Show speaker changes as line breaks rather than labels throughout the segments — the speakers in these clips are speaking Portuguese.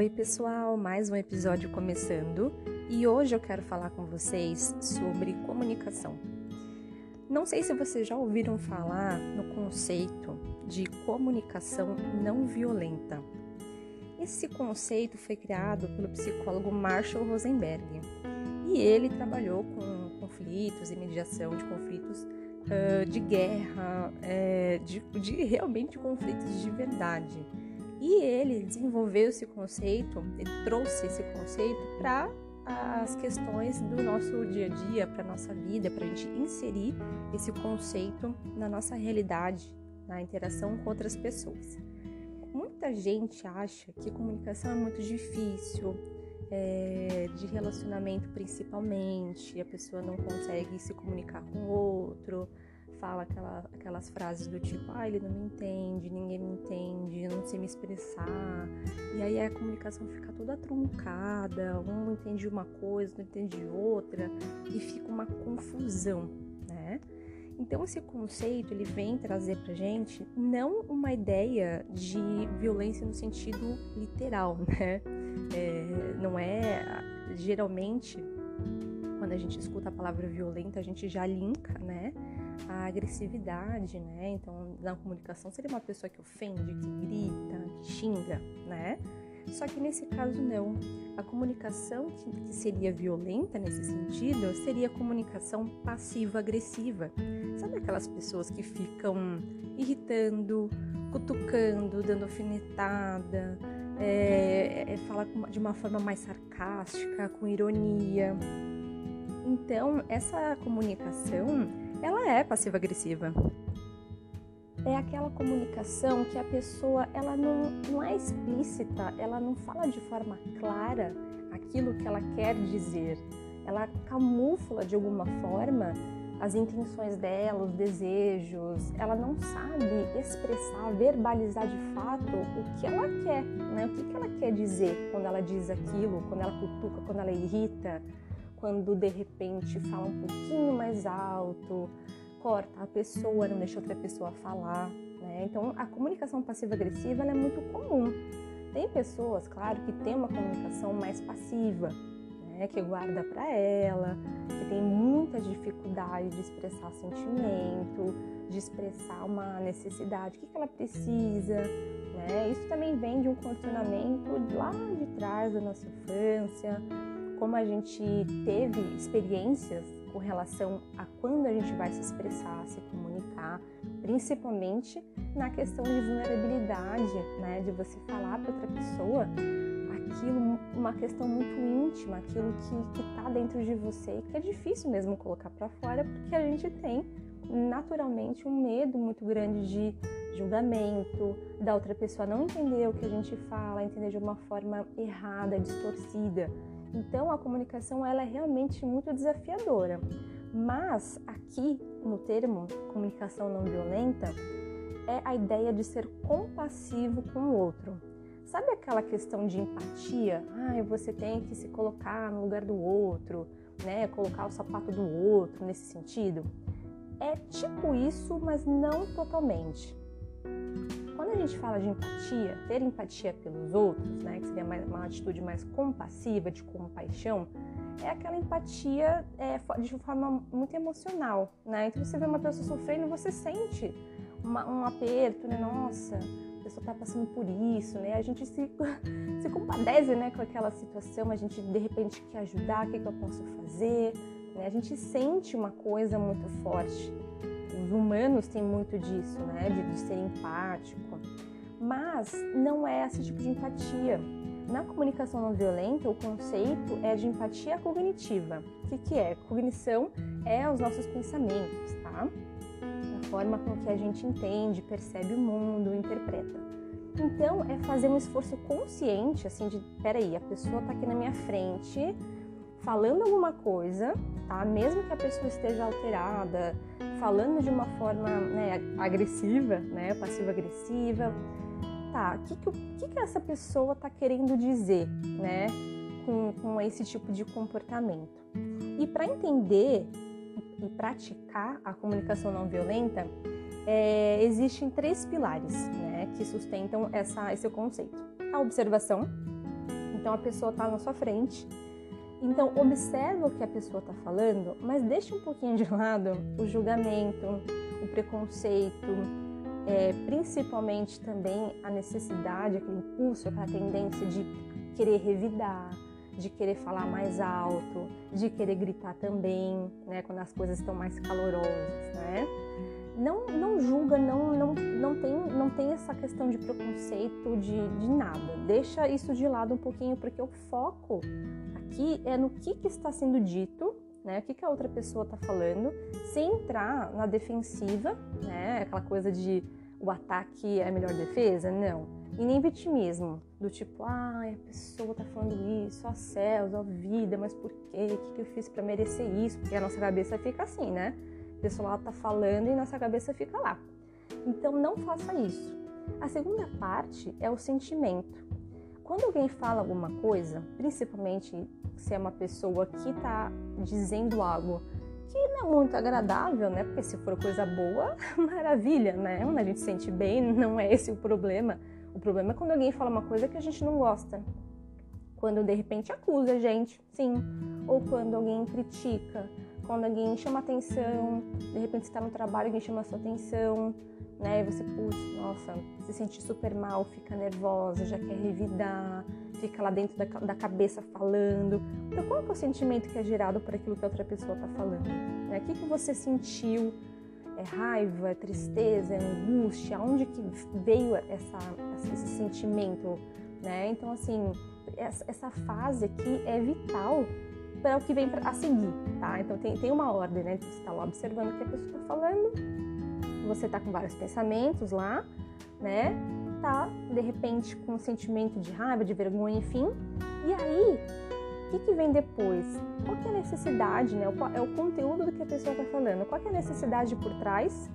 Oi, pessoal, mais um episódio começando e hoje eu quero falar com vocês sobre comunicação. Não sei se vocês já ouviram falar no conceito de comunicação não violenta. Esse conceito foi criado pelo psicólogo Marshall Rosenberg e ele trabalhou com conflitos e mediação de conflitos uh, de guerra, uh, de, de realmente conflitos de verdade e ele desenvolveu esse conceito, ele trouxe esse conceito para as questões do nosso dia a dia, para a nossa vida, para a gente inserir esse conceito na nossa realidade, na interação com outras pessoas. Muita gente acha que comunicação é muito difícil, é, de relacionamento principalmente, a pessoa não consegue se comunicar com o outro, fala aquela, aquelas frases do tipo, ah, ele não me entende, ninguém me entende, eu não sei me expressar. E aí a comunicação fica toda truncada, um entende uma coisa, não entende outra, e fica uma confusão, né? Então esse conceito ele vem trazer pra gente não uma ideia de violência no sentido literal, né? É, não é geralmente quando a gente escuta a palavra violenta a gente já linka, né? A agressividade, né? Então, na comunicação seria uma pessoa que ofende, que grita, que xinga, né? Só que nesse caso não. A comunicação que, seria violenta nesse sentido seria a comunicação passiva-agressiva. Sabe aquelas pessoas que ficam irritando, cutucando, dando alfinetada, é, é, fala de uma forma mais sarcástica, com ironia. Então, essa comunicação ela é passiva-agressiva. É aquela comunicação que a pessoa ela não, não é explícita, ela não fala de forma clara aquilo que ela quer dizer. Ela camufla de alguma forma as intenções dela, os desejos. Ela não sabe expressar, verbalizar de fato o que ela quer, né? O que ela quer dizer quando ela diz aquilo, quando ela cutuca, quando ela irrita quando de repente fala um pouquinho mais alto, corta a pessoa, não deixa outra pessoa falar. Né? Então, a comunicação passiva-agressiva é muito comum. Tem pessoas, claro, que têm uma comunicação mais passiva, né? que guarda para ela, que tem muita dificuldade de expressar sentimento, de expressar uma necessidade, o que, que ela precisa. Né? Isso também vem de um condicionamento lá de trás da nossa infância, como a gente teve experiências com relação a quando a gente vai se expressar, se comunicar, principalmente na questão de vulnerabilidade, né, de você falar para outra pessoa aquilo, uma questão muito íntima, aquilo que está dentro de você e que é difícil mesmo colocar para fora, porque a gente tem naturalmente um medo muito grande de julgamento, da outra pessoa não entender o que a gente fala, entender de uma forma errada, distorcida. Então a comunicação ela é realmente muito desafiadora. Mas aqui no termo comunicação não violenta é a ideia de ser compassivo com o outro. Sabe aquela questão de empatia? Ah, você tem que se colocar no lugar do outro, né? Colocar o sapato do outro nesse sentido. É tipo isso, mas não totalmente quando a gente fala de empatia, ter empatia pelos outros, né, que seria uma atitude mais compassiva, de compaixão, é aquela empatia é, de forma muito emocional, né? Então você vê uma pessoa sofrendo, você sente uma, um aperto, né? Nossa, a pessoa está passando por isso, né? A gente se, se compadece, né, com aquela situação, a gente de repente quer ajudar, o que, que eu posso fazer? Né? A gente sente uma coisa muito forte os humanos têm muito disso, né? De, de ser empático. Mas não é esse tipo de empatia. Na comunicação não violenta, o conceito é de empatia cognitiva. O que, que é? Cognição é os nossos pensamentos, tá? A forma com que a gente entende, percebe o mundo, interpreta. Então, é fazer um esforço consciente, assim, de, peraí, a pessoa tá aqui na minha frente, falando alguma coisa, tá? Mesmo que a pessoa esteja alterada, falando de uma forma né, agressiva, né, passiva-agressiva, tá? O que, que, que essa pessoa está querendo dizer, né, com, com esse tipo de comportamento? E para entender e praticar a comunicação não violenta, é, existem três pilares né, que sustentam essa, esse conceito: a observação, Então a pessoa está na sua frente. Então observa o que a pessoa está falando, mas deixa um pouquinho de lado o julgamento, o preconceito, é, principalmente também a necessidade, aquele impulso, aquela tendência de querer revidar, de querer falar mais alto, de querer gritar também, né, quando as coisas estão mais calorosas, né? Não, não julga, não, não, não, tem, não tem essa questão de preconceito de, de nada. Deixa isso de lado um pouquinho, porque o foco aqui é no que, que está sendo dito, né? O que, que a outra pessoa está falando, sem entrar na defensiva, né? Aquela coisa de o ataque é a melhor defesa, não. E nem vitimismo, do tipo, ai, a pessoa tá falando isso, ó céus, ó vida, mas por quê? O que, que eu fiz para merecer isso? Porque a nossa cabeça fica assim, né? A pessoa tá falando e nossa cabeça fica lá. Então não faça isso. A segunda parte é o sentimento. Quando alguém fala alguma coisa, principalmente se é uma pessoa que está dizendo algo que não é muito agradável, né? Porque se for coisa boa, maravilha, né? Quando a gente se sente bem, não é esse o problema. O problema é quando alguém fala uma coisa que a gente não gosta. Quando de repente acusa a gente, sim. Ou quando alguém critica, quando alguém chama atenção, de repente você está no trabalho, alguém chama sua atenção, né? E você, putz, nossa, se sente super mal, fica nervosa, já quer revidar, fica lá dentro da, da cabeça falando. Então, qual é o sentimento que é gerado por aquilo que a outra pessoa está falando? Né? O que, que você sentiu? É raiva, é tristeza, é angústia? Onde que veio essa, esse sentimento? Né? Então, assim, essa fase aqui é vital para o que vem a seguir, tá? Então tem, tem uma ordem, né? Você está lá observando o que a pessoa está falando, você está com vários pensamentos lá, né? Tá, de repente, com um sentimento de raiva, de vergonha, enfim. E aí, o que, que vem depois? Qual é a necessidade, né? É o conteúdo do que a pessoa está falando. Qual é a necessidade por trás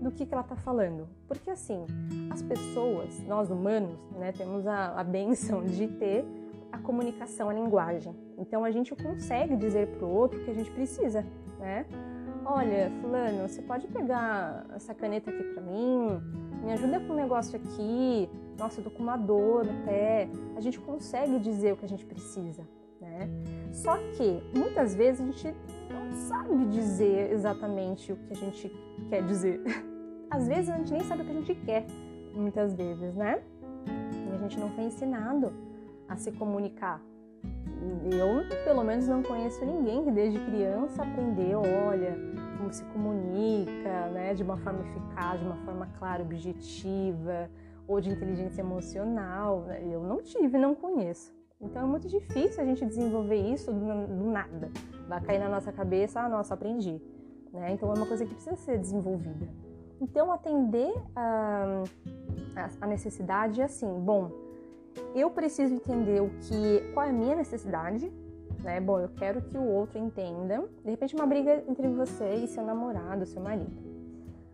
do que, que ela está falando? Porque, assim, as pessoas, nós humanos, né, temos a, a benção de ter a comunicação, a linguagem. Então, a gente consegue dizer para o outro o que a gente precisa, né? Olha, fulano, você pode pegar essa caneta aqui para mim? Me ajuda com um negócio aqui. Nossa, eu tô com uma dor no pé. A gente consegue dizer o que a gente precisa, né? Só que muitas vezes a gente não sabe dizer exatamente o que a gente quer dizer. Às vezes a gente nem sabe o que a gente quer, muitas vezes, né? E a gente não foi ensinado a se comunicar. Eu, pelo menos, não conheço ninguém que desde criança aprendeu, olha, como se comunica, né, de uma forma eficaz, de uma forma clara, objetiva, ou de inteligência emocional. Né? Eu não tive, não conheço. Então é muito difícil a gente desenvolver isso do, nada. Vai cair na nossa cabeça, ah, nossa, aprendi. Né? Então é uma coisa que precisa ser desenvolvida. Então atender a, a necessidade é assim, bom, eu preciso entender o que, qual é a minha necessidade, né? Bom, eu quero que o outro entenda. De repente, uma briga entre você e seu namorado, seu marido.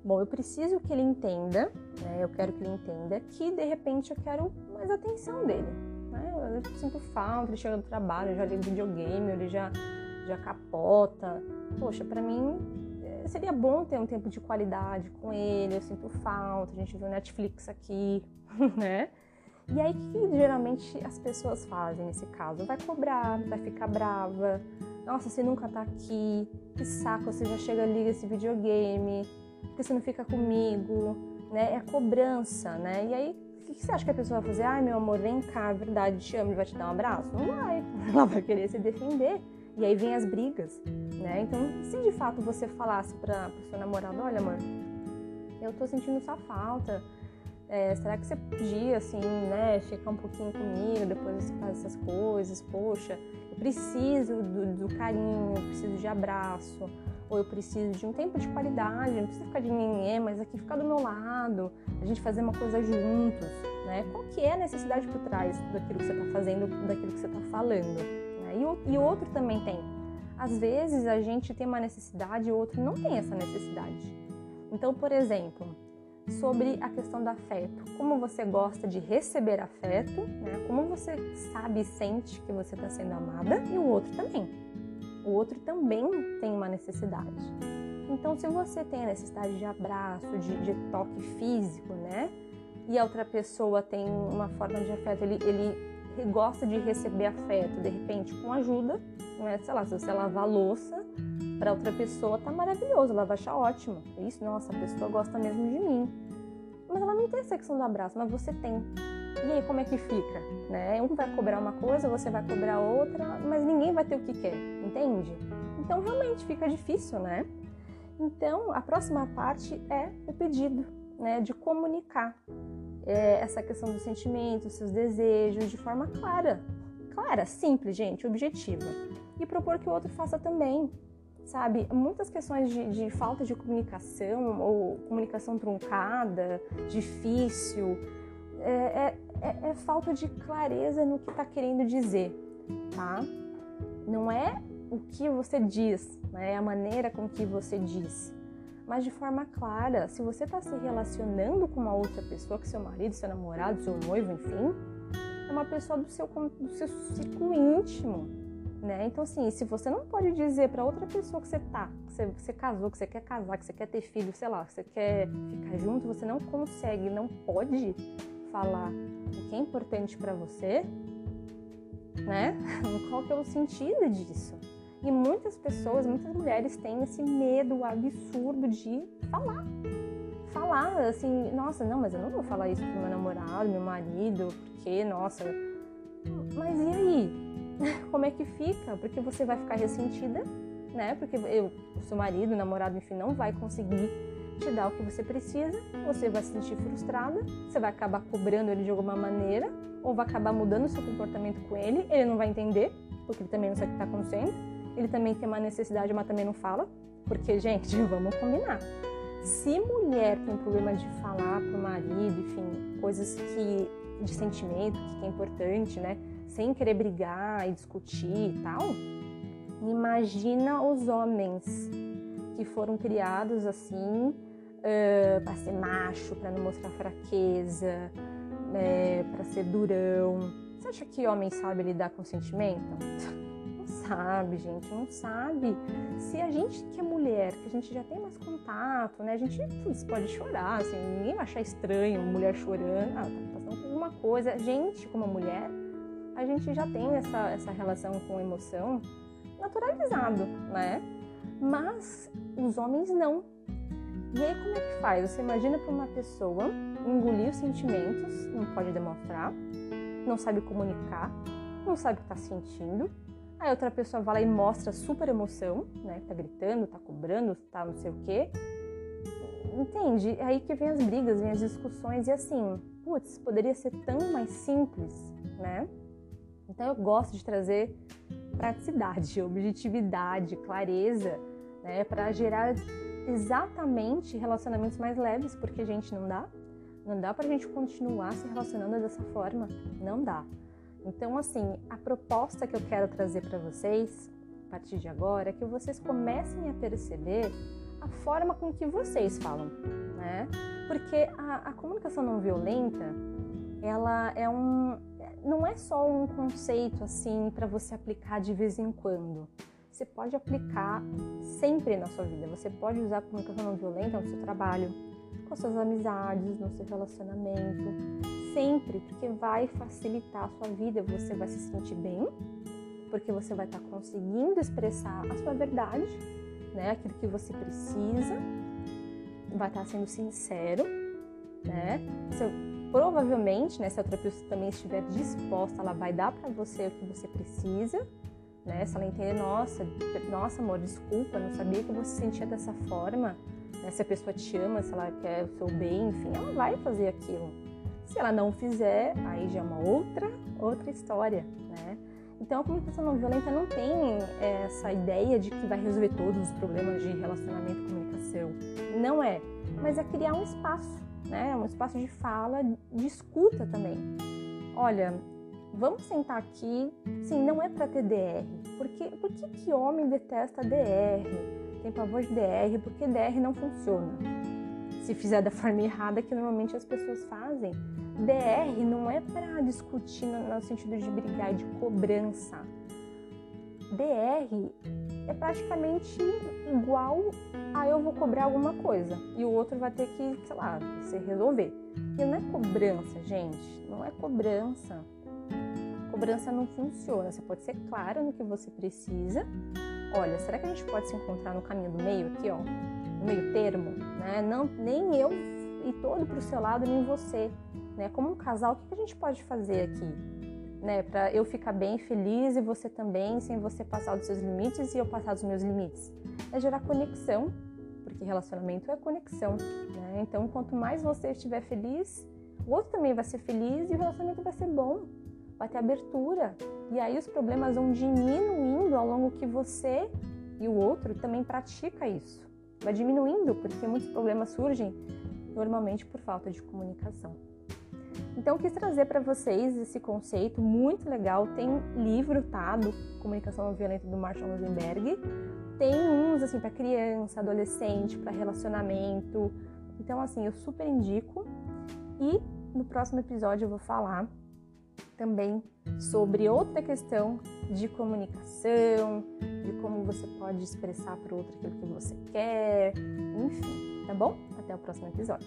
Bom, eu preciso que ele entenda, né? Eu quero que ele entenda que de repente eu quero mais atenção dele. Né? Eu sinto falta, ele chega do trabalho, já liga videogame, ele já, já capota. Poxa, para mim eh, seria bom ter um tempo de qualidade com ele, eu sinto falta, a gente viu Netflix aqui, né? E aí, o que geralmente as pessoas fazem nesse caso? Vai cobrar, vai ficar brava. Nossa, você nunca tá aqui. Que saco, você já chega, liga esse videogame. Porque você não fica comigo, né? É cobrança, né? E aí, o que você acha que a pessoa vai fazer? Ai, meu amor, vem cá, é verdade, te amo, ele vai te dar um abraço? Não vai. Ela vai querer se defender. E aí vem as brigas, né? Então, se de fato você falasse para o seu namorado, olha, amor, eu tô sentindo sua falta, é, será que você podia, assim, né, ficar um pouquinho comigo, depois você faz essas coisas? Poxa, eu preciso do, do, carinho, eu preciso de abraço, ou eu preciso de um tempo de qualidade, não precisa ficar de ninguém, mas aqui ficar do meu lado, a gente fazer uma coisa juntos, né? Qual que é a necessidade por trás daquilo que você está fazendo, daquilo que você está falando? Né? E, e outro também tem. Às vezes a gente tem uma necessidade e o outro não tem essa necessidade. Então, por exemplo, sobre a questão do afeto. Como você gosta de receber afeto, né? como você sabe e sente que você está sendo amada, e o outro também. O outro também tem uma necessidade. Então, se você tem a necessidade de abraço, de, de toque físico, né? E a outra pessoa tem uma forma de afeto, ele, ele gosta de receber afeto, de repente, com ajuda, né? Sei lá, se você lavar louça para outra pessoa, tá maravilhoso, ela vai achar ótimo. Isso, nossa, a pessoa gosta mesmo de mim. Mas ela não tem a secção do abraço, mas você tem. E aí, como é que fica? Né? Um vai cobrar uma coisa, você vai cobrar outra, mas ninguém vai ter o que quer, entende? Então, realmente fica difícil, né? Então, a próxima parte é o pedido, né? De comunicar é, essa questão dos sentimentos, seus desejos, de forma clara. Clara, simples, gente, objetiva. E propor que o outro faça também, sabe? Muitas questões de, de falta de comunicação ou comunicação truncada, difícil, é, é, é, é falta de clareza no que está querendo dizer, tá? Não é o que você diz, né? é a maneira com que você diz, mas de forma clara. Se você está se relacionando com uma outra pessoa, que seu marido, seu namorado, seu noivo, enfim, é uma pessoa do seu, do seu ciclo íntimo, né? Então, assim, se você não pode dizer para outra pessoa que você tá, que você, você, casou, que você quer casar, que você quer ter filho, sei lá, que você quer ficar junto, você não consegue, não pode falar o que é importante para você, né? Qual que é o sentido disso? E muitas pessoas, muitas mulheres têm esse medo absurdo de falar. Falar assim, nossa, não, mas eu não vou falar isso pro meu namorado, meu marido, porque, nossa. Mas e aí? Como é que fica? Porque você vai ficar ressentida, né? Porque eu, seu marido, namorado, enfim, não vai conseguir te dar o que você precisa, você vai se sentir frustrada, você vai acabar cobrando ele de alguma maneira, ou vai acabar mudando seu comportamento com ele, ele não vai entender, porque ele também não sabe o que está acontecendo ele também tem uma necessidade, mas também não fala. Porque, gente, vamos combinar. Se mulher tem problema de falar pro marido, enfim, coisas que de sentimento, que é importante, né? Sem querer brigar e discutir e tal, imagina os homens que foram criados assim uh, para ser macho, para não mostrar fraqueza, né, para ser durão. Você acha que homem sabe lidar com sentimento? sabe, gente, não sabe. Se a gente que é mulher, que a gente já tem mais contato, né? A gente putz, pode chorar, assim, ninguém vai achar estranho mulher chorando, ah, tá passando por alguma coisa. A gente, como mulher, a gente já tem essa, essa relação com emoção naturalizado, né? Mas os homens não. E aí como é que faz? Você imagina para uma pessoa engolir os sentimentos, não pode demonstrar, não sabe comunicar, não sabe o que está sentindo, Aí outra pessoa vai lá e mostra super emoção, né? Tá gritando, tá cobrando, tá não sei o quê. Entende? É aí que vem as brigas, vem as discussões e assim, putz, poderia ser tão mais simples, né? Então eu gosto de trazer praticidade, objetividade, clareza, né, para gerar exatamente relacionamentos mais leves, porque gente não dá, não dá pra gente continuar se relacionando dessa forma, não dá. Então, assim, a proposta que eu quero trazer para vocês a partir de agora é que vocês comecem a perceber a forma com que vocês falam, né? Porque a, a comunicação não violenta, ela é um, não é só um conceito assim para você aplicar de vez em quando. Você pode aplicar sempre na sua vida. Você pode usar a comunicação não violenta no seu trabalho, com suas amizades, no seu relacionamento, sempre, porque vai facilitar a sua vida, você vai se sentir bem, porque você vai estar conseguindo expressar a sua verdade, né, aquilo que você precisa, vai estar sendo sincero, né? Se, provavelmente, né, se a pessoa também estiver disposta, ela vai dar para você o que você precisa, né? Se ela entender, nossa, nossa amor, desculpa, não sabia que você sentia dessa forma, né? Se a pessoa te ama, se ela quer o seu bem, enfim, ela vai fazer aquilo. Se ela não fizer, aí já é uma outra, outra história, né? Então a comunicação não violenta não tem é, essa ideia de que vai resolver todos os problemas de relacionamento e comunicação. Não é. Mas é criar um espaço, né? Um espaço de fala, de escuta também. Olha, vamos sentar aqui. Sim, não é para ter DR. Porque, por que, que homem detesta DR? Tem pavor de DR? Porque DR não funciona. Se fizer da forma errada, que normalmente as pessoas fazem. DR não é para discutir no, sentido de brigar e de cobrança. DR é praticamente igual a eu vou cobrar alguma coisa e o outro vai ter que, sei lá, se resolver. E não é cobrança, gente, não é cobrança cobrança não funciona. Você pode ser clara no que você precisa. Olha, será que a gente pode se encontrar no caminho do meio aqui, ó? No meio termo, né? Não, nem eu e todo para o seu lado, nem você, né? Como um casal, o que a gente pode fazer aqui? Né, para eu ficar bem feliz e você também, sem você passar dos seus limites e eu passar dos meus limites. É gerar conexão, porque relacionamento é conexão, né? Então, quanto mais você estiver feliz, o outro também vai ser feliz e o relacionamento vai ser bom, vai ter abertura. E aí os problemas vão diminuindo ao longo que você e o outro também pratica isso. Vai diminuindo, porque muitos problemas surgem normalmente por falta de comunicação. Então, quis trazer para vocês esse conceito muito legal. Tem livro, tá? Do Comunicação Não Violenta do Marshall Rosenberg. Tem uns, assim, para criança, adolescente, para relacionamento. Então, assim, eu super indico. E no próximo episódio eu vou falar também sobre outra questão de comunicação, de como você pode expressar para o outro aquilo que você quer, enfim, tá bom? Até o próximo episódio.